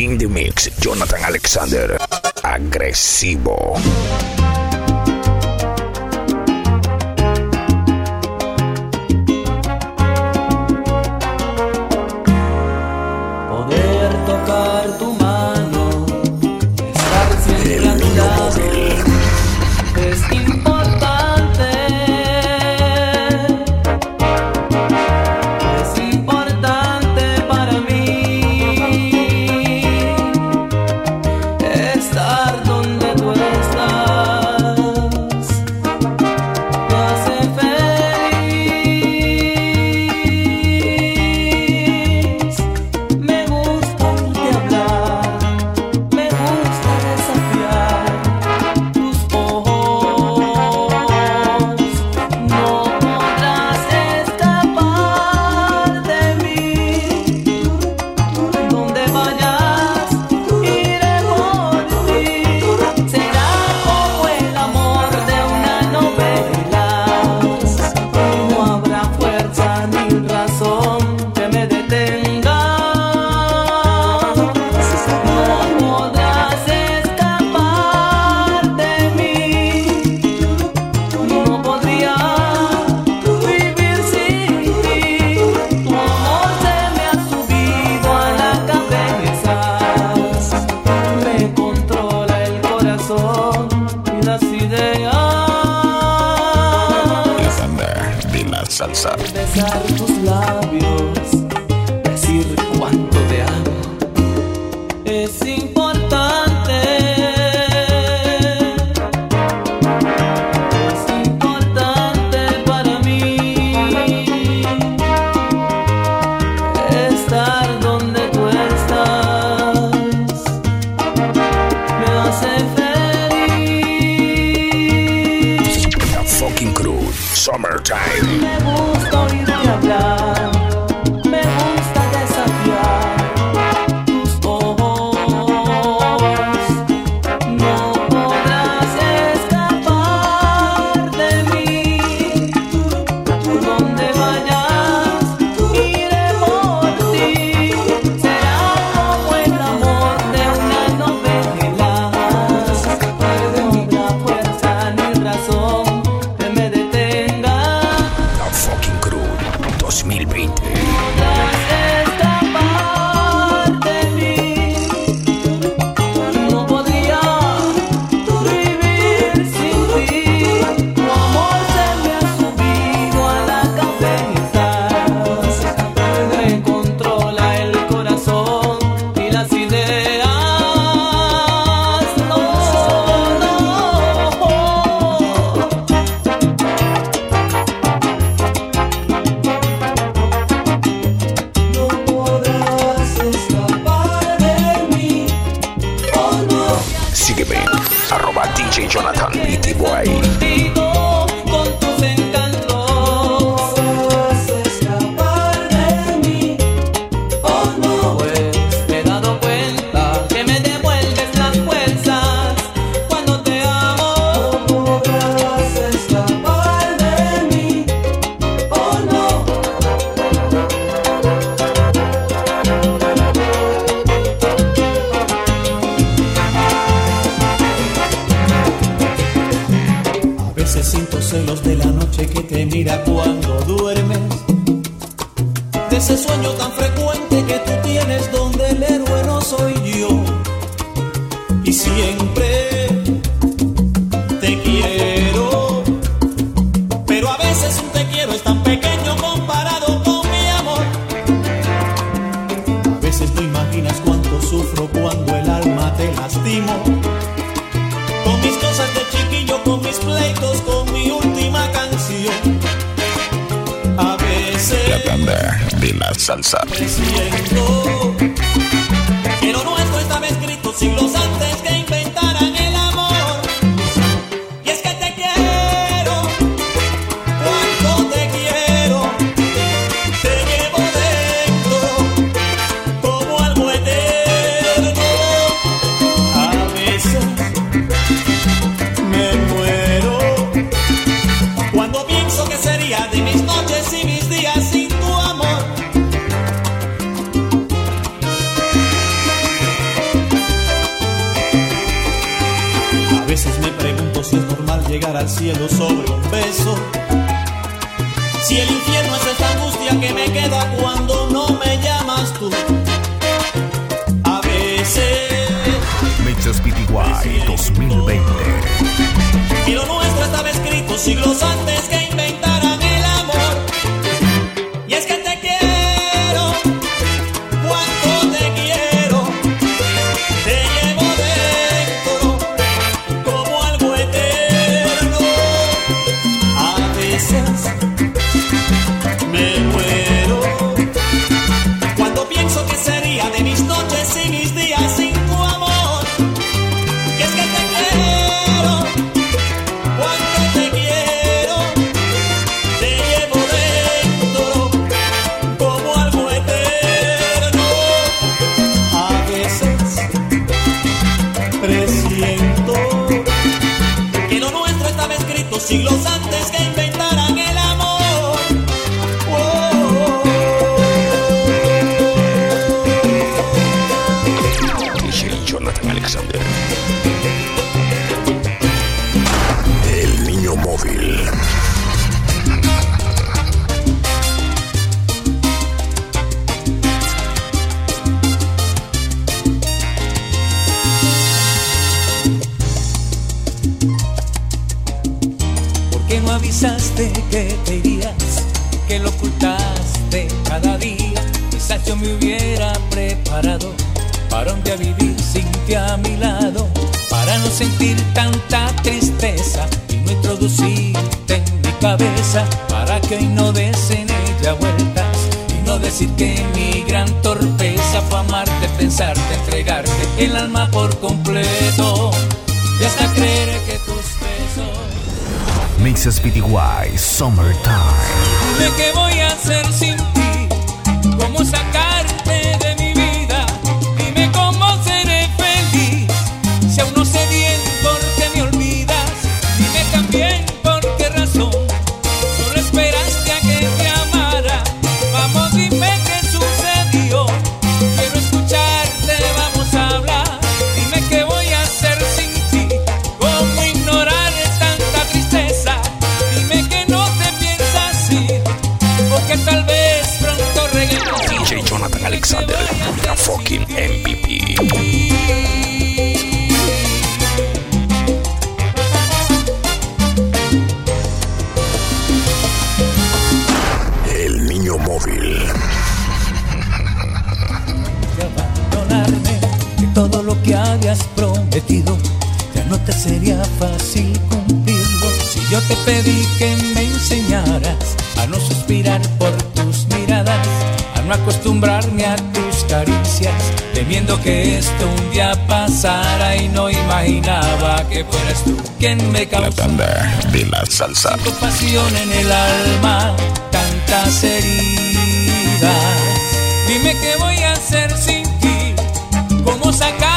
In the mix, Jonathan Alexander. Agresivo. salsa. Pero nuestro estaba escrito siglos antes que cielo sobre un beso. Si el infierno es esta angustia que me queda cuando no me llamas tú. A veces. Mixes PTY 2020. Y lo nuestro estaba escrito siglos antes por completo. Y hasta creer que tus besos Mixes PTY Summertime. Dime qué voy a hacer sin ti, cómo sacarte pedí que me enseñaras a no suspirar por tus miradas, a no acostumbrarme a tus caricias, temiendo que esto un día pasara y no imaginaba que fueras tú quien me La causó tanda de la salsa. tu pasión en el alma, tantas heridas. Dime qué voy a hacer sin ti, cómo sacarte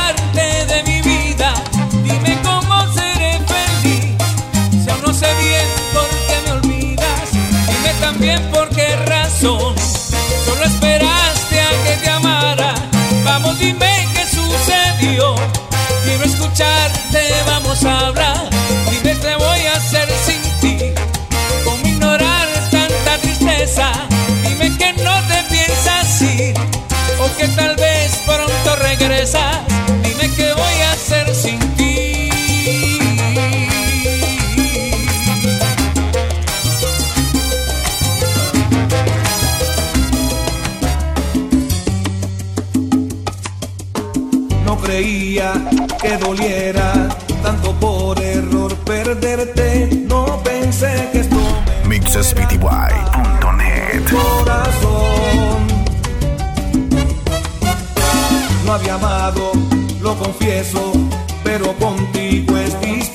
dime qué sucedió. Quiero escucharte, vamos a hablar. Dime qué voy a hacer sin ti. ¿Cómo ignorar tanta tristeza? Dime que no te piensas ir o que tal vez pronto regresas. Que doliera tanto por error perderte. No pensé que esto me corazón. No había amado, lo confieso, pero contigo es distinto.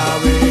sabe.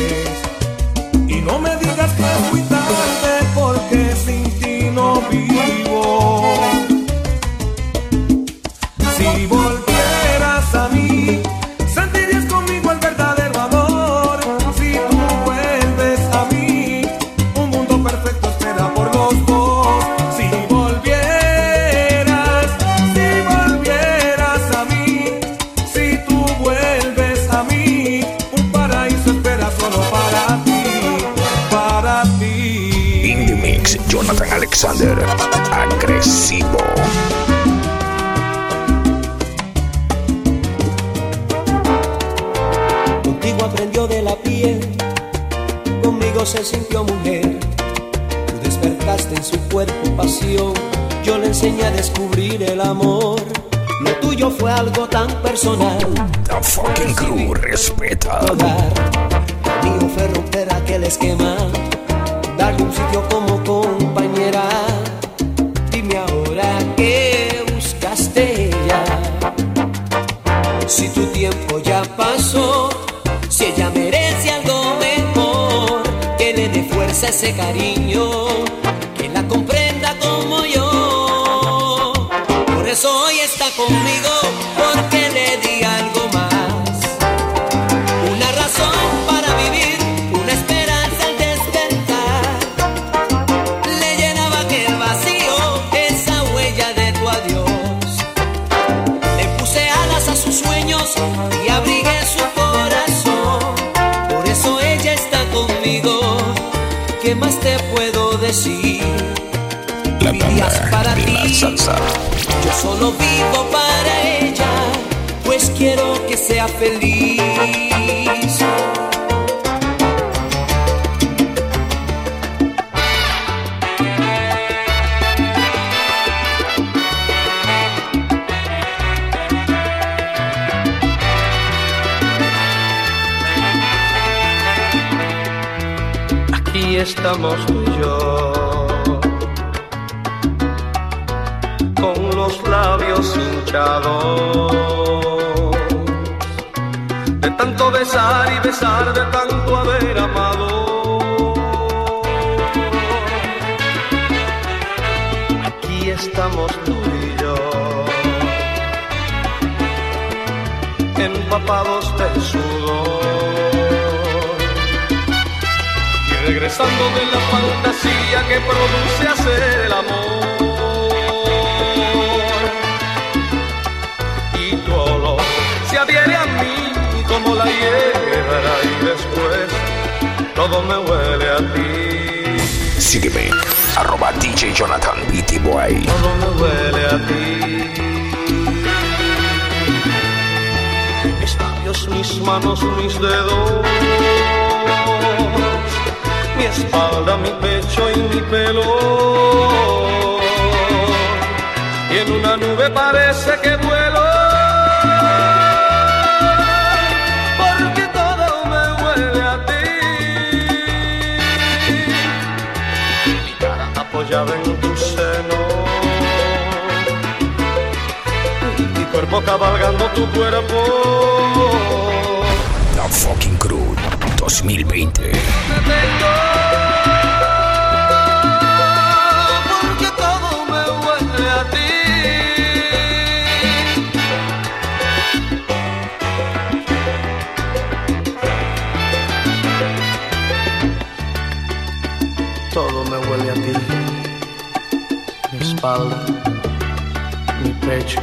Si tu tiempo ya pasó, si ella merece algo mejor, que le dé fuerza ese cariño, salsa. Yo solo vivo para ella, pues quiero que sea feliz. Aquí estamos tú y yo, labios hinchados, de tanto besar y besar, de tanto haber amado. Aquí estamos tú y yo, empapados del sudor y regresando de la fantasía que produce hacer el amor. Como la hierba y después todo me huele a ti. Sígueme, arroba DJ Jonathan Beatty Boy. Todo me huele a ti. Mis labios, mis manos, mis dedos, mi espalda, mi pecho y mi pelo. Y en una nube parece que apoyada en tu seno. Mi cuerpo cabalgando tu cuerpo. La fucking crew 2020. Espalda, mi pecho,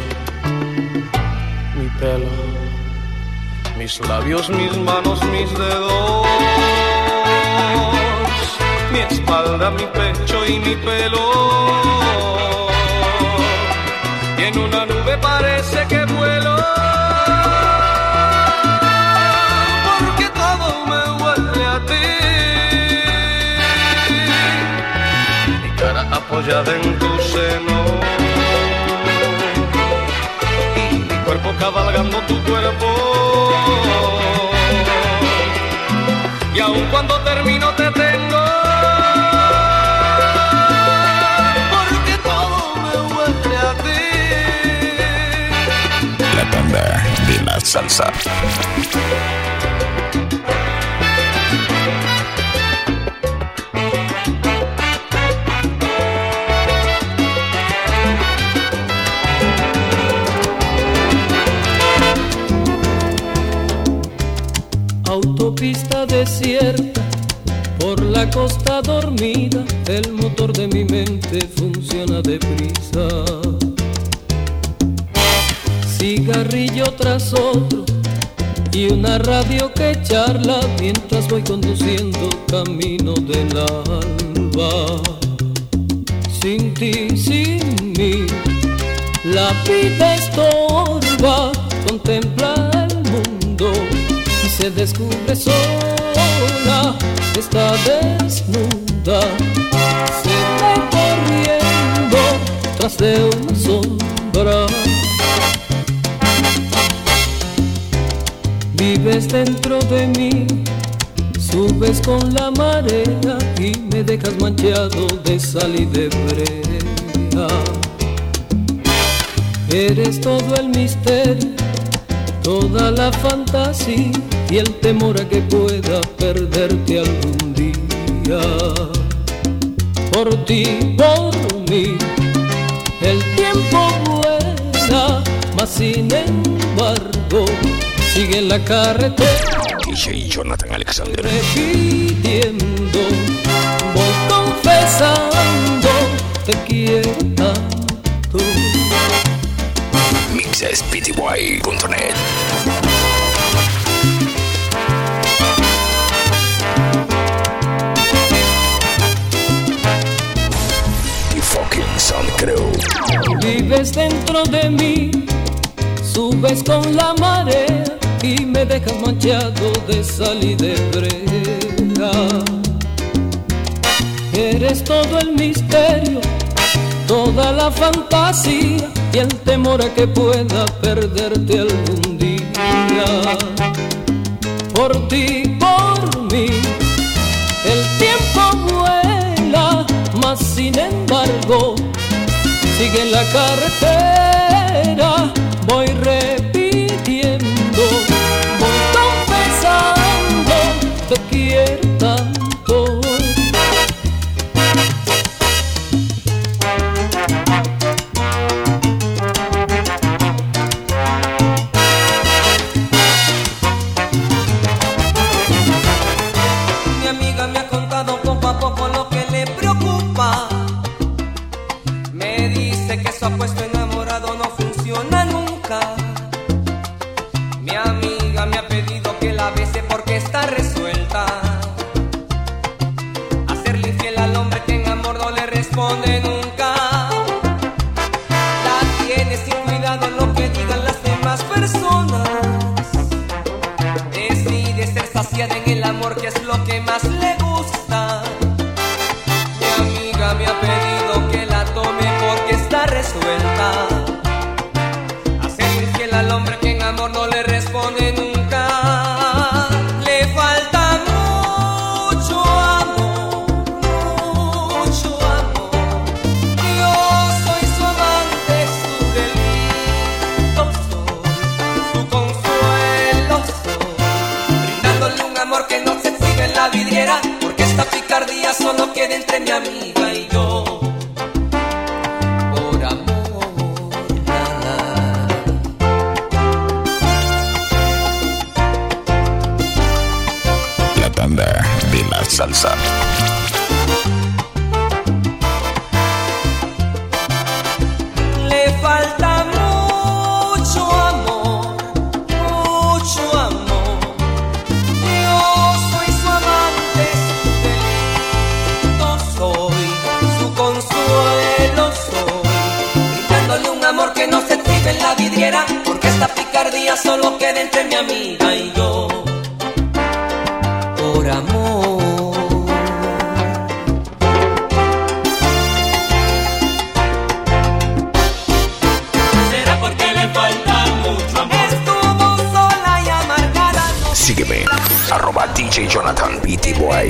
mi pelo. Mis labios, mis manos, mis dedos, mi espalda, mi pecho y mi pelo. Y en una nube parece que apoyada en tu seno y mi cuerpo cabalgando tu cuerpo. Y aun cuando termino te tengo. Porque todo me huele a ti. La banda de la salsa. desierta, por la costa dormida, el motor de mi mente funciona deprisa. Cigarrillo tras otro y una radio que charla mientras voy conduciendo camino del alba. Sin ti, sin mí, la vida estorba contemplar se descubre sola, está desnuda, se va corriendo tras de una sombra. Vives dentro de mí, subes con la marea y me dejas manchado de sal y de brea. Eres todo el misterio, toda la fantasía y el temor a que pueda perderte algún día. Por ti, por mí, el tiempo vuela, mas sin embargo sigue la carretera. DJ Jonathan Alexander. Repitiendo, voy confesando, te quiero tanto. Mixespty.net creo. Vives dentro de mí, subes con la marea y me dejas manchado de sal y de brega. Eres todo el misterio, toda la fantasía y el temor a que pueda perderte algún día. Por ti, por mí, el tiempo vuela, mas sin embargo sigue en la carretera. DJ Jonathan BT Boy.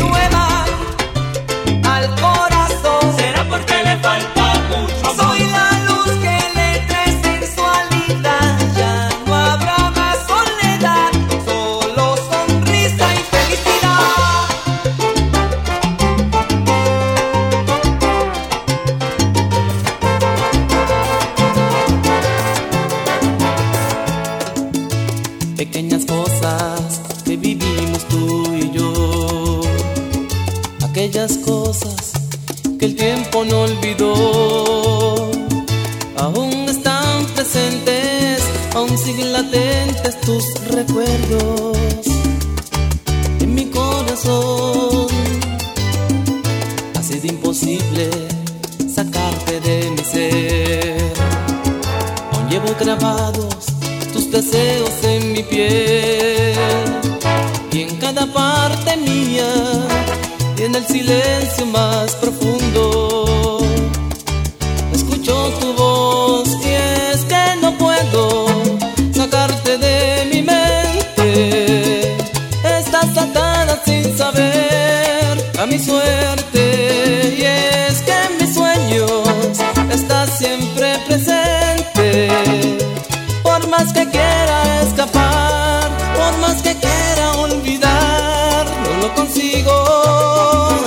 consigo.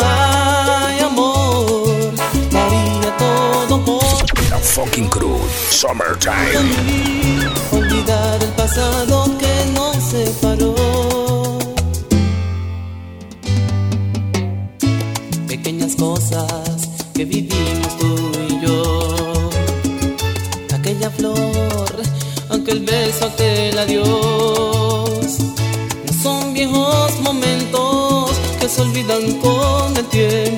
Ay, amor, daría todo por. La fucking crew, summertime. Olvidar el pasado que nos separó. Pequeñas cosas que vivimos tú y yo. Aquella flor, aquel beso, aquel adiós vendan con el tiempo.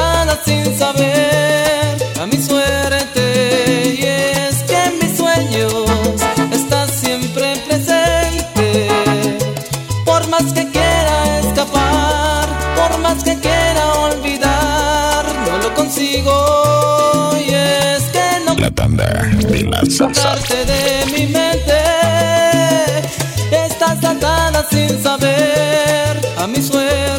atada sin saber a mi suerte. Y es que en mis sueños estás siempre presente. Por más que quiera escapar, por más que quiera olvidar, no lo consigo. Y es que no. La tanda de la salsa. de mi mente. Estás atada sin saber a mi suerte.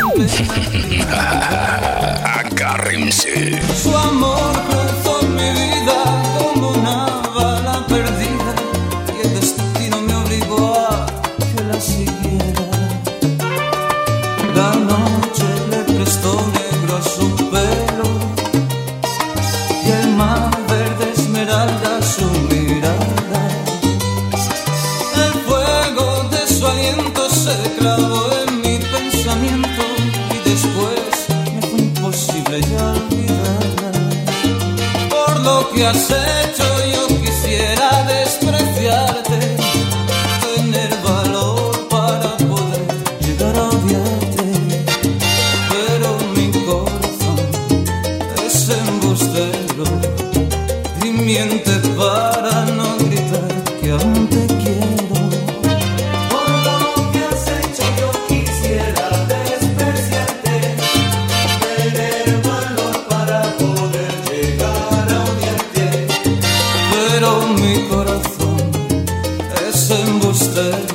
Agárrense. Su amor. es embustero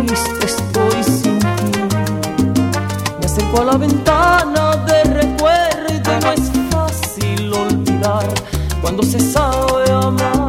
la ventana de recuerdo es fácil olvidar cuando se sabe amar.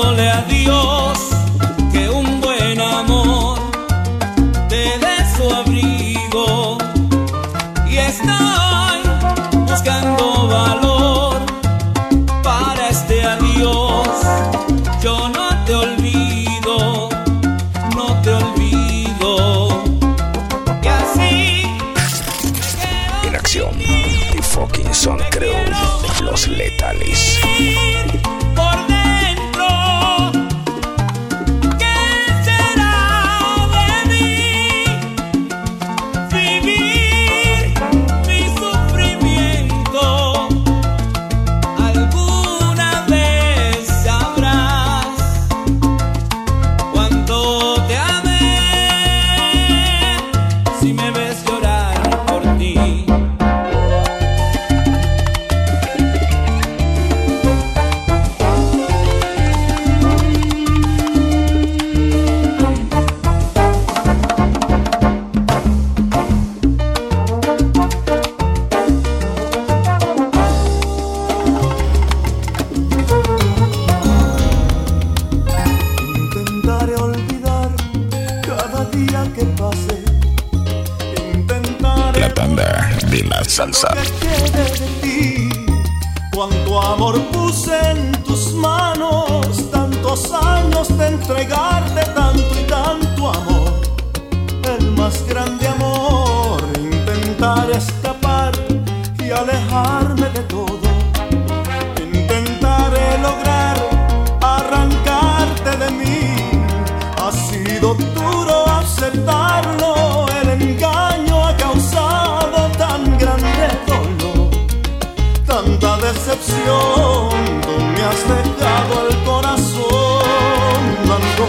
Pidiéndole a Dios que un buen amor te dé su abrigo. Y estoy buscando valor para este adiós. Yo no te olvido, no te olvido. Y así En acción, The Fucking Son Crew, los letales. Tanda de la salsa. Cuánto amor puse en tus manos, tantos años de entregarte tanto y tanto amor. El más grande amor, intentar escapar y alejarme de todo. Intentaré lograr arrancarte de mí. Ha sido duro aceptarlo, Tú me has dejado el corazón blanco,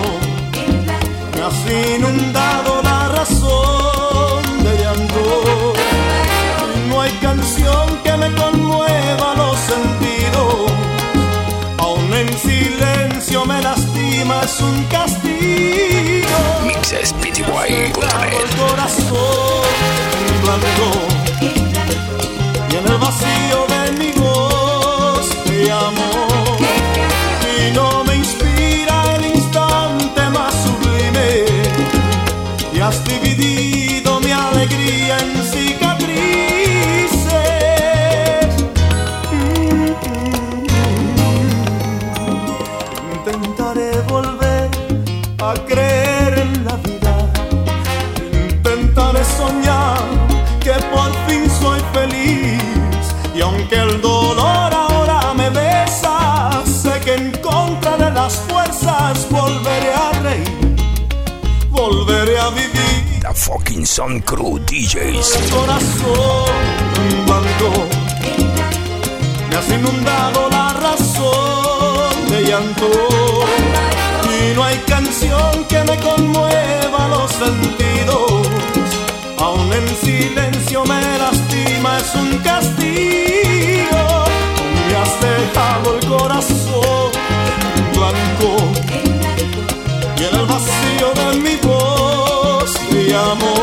me has inundado la razón de llanto. No hay canción que me conmueva los sentidos. Aún en silencio me lastima, es un castigo. Mixes Dejado PTY.net. el corazón blanco Intentaré volver a creer en la vida. Intentaré soñar que por fin soy feliz. Y aunque el dolor ahora me besa, sé que en contra de las fuerzas volveré a reír. Volveré a vivir The Fucking Son Crew DJs. el corazón blanco. Me has inundado la razón Y no hay canción que me conmueva los sentidos. Aún en silencio me lastima, es un castigo. Me has dejado el corazón blanco. Y en el vacío de mi voz te llamo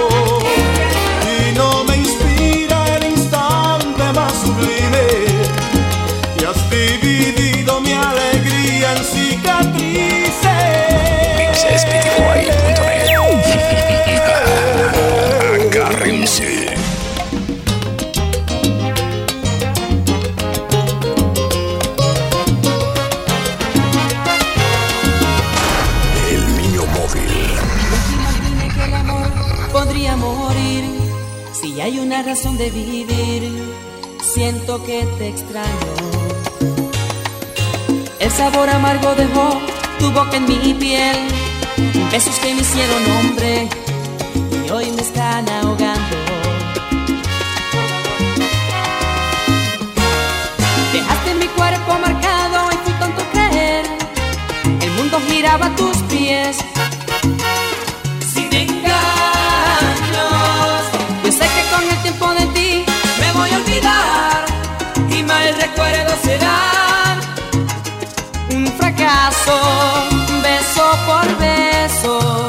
única razón de vivir. Siento que te extraño. El sabor amargo dejó tu boca en mi piel. Besos que me hicieron hombre y hoy me están ahogando. Dejaste mi cuerpo marcado y fui tonto creer. El mundo giraba a tus pies. Mal recuerdo será un fracaso, beso por. Beso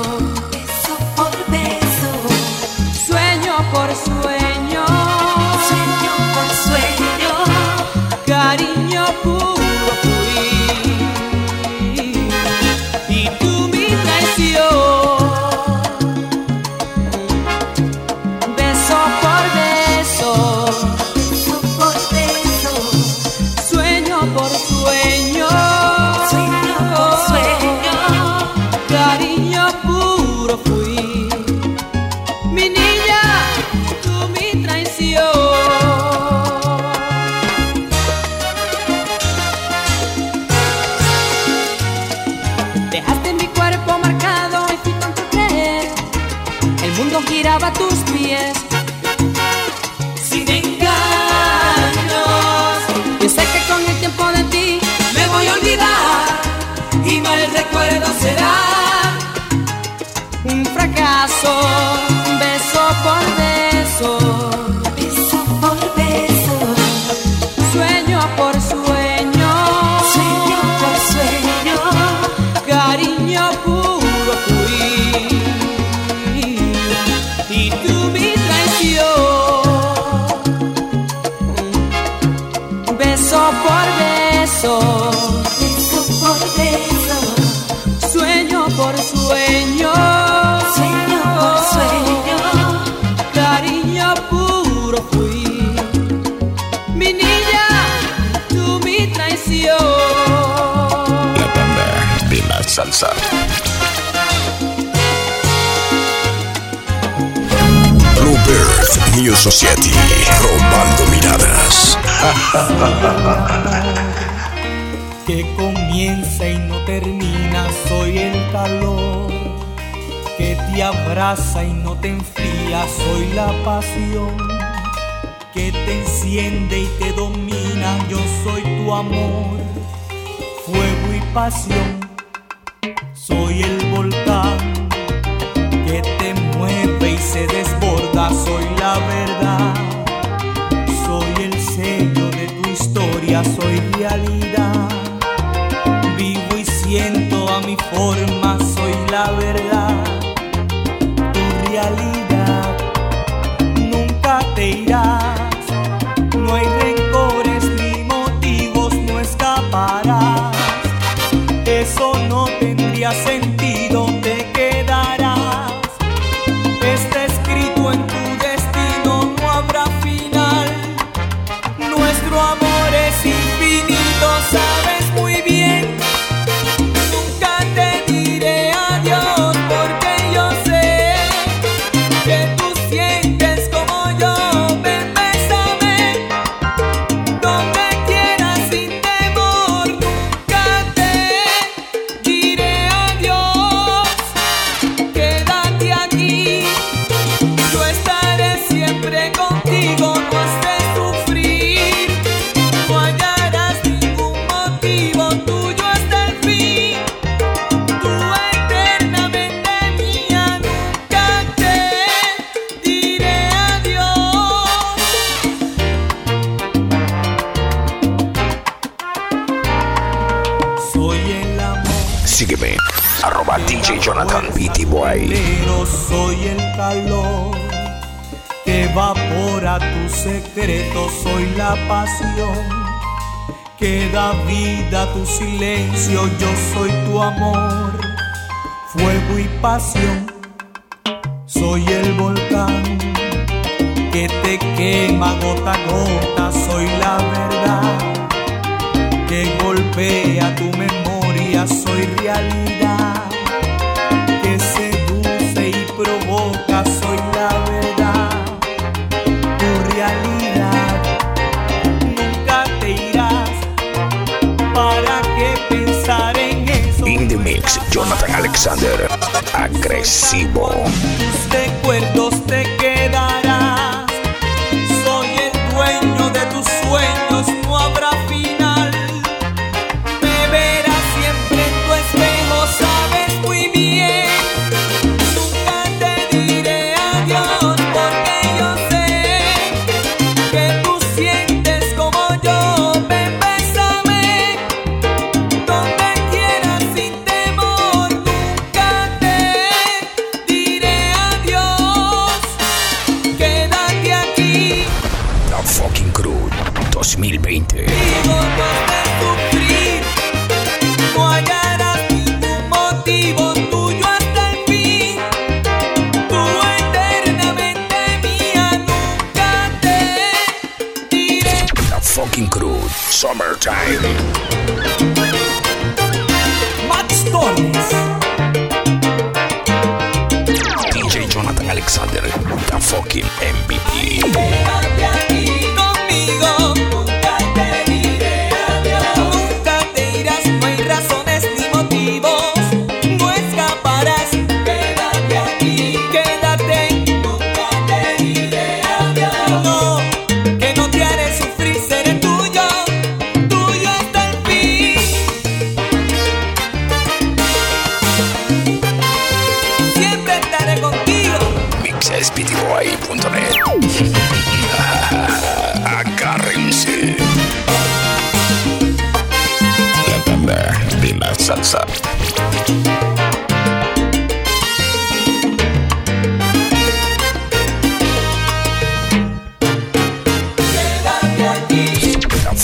New Society. Robando miradas. que comienza y no termina, soy el calor que te abraza y no te enfría, soy la pasión que te enciende y te domina, yo soy tu amor, fuego y pasión, soy el volcán realidad. Arroba DJ Jonathan. BT Boy. Pero soy el calor que evapora tu secreto, soy la pasión que da vida a tu silencio, yo soy tu amor, fuego y pasión, soy el volcán que te quema gota a gota, soy la verdad que golpea tu memoria, soy realidad, Jonathan Alexander, agresivo. Recuerdos te quedan.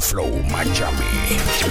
Flow Miami.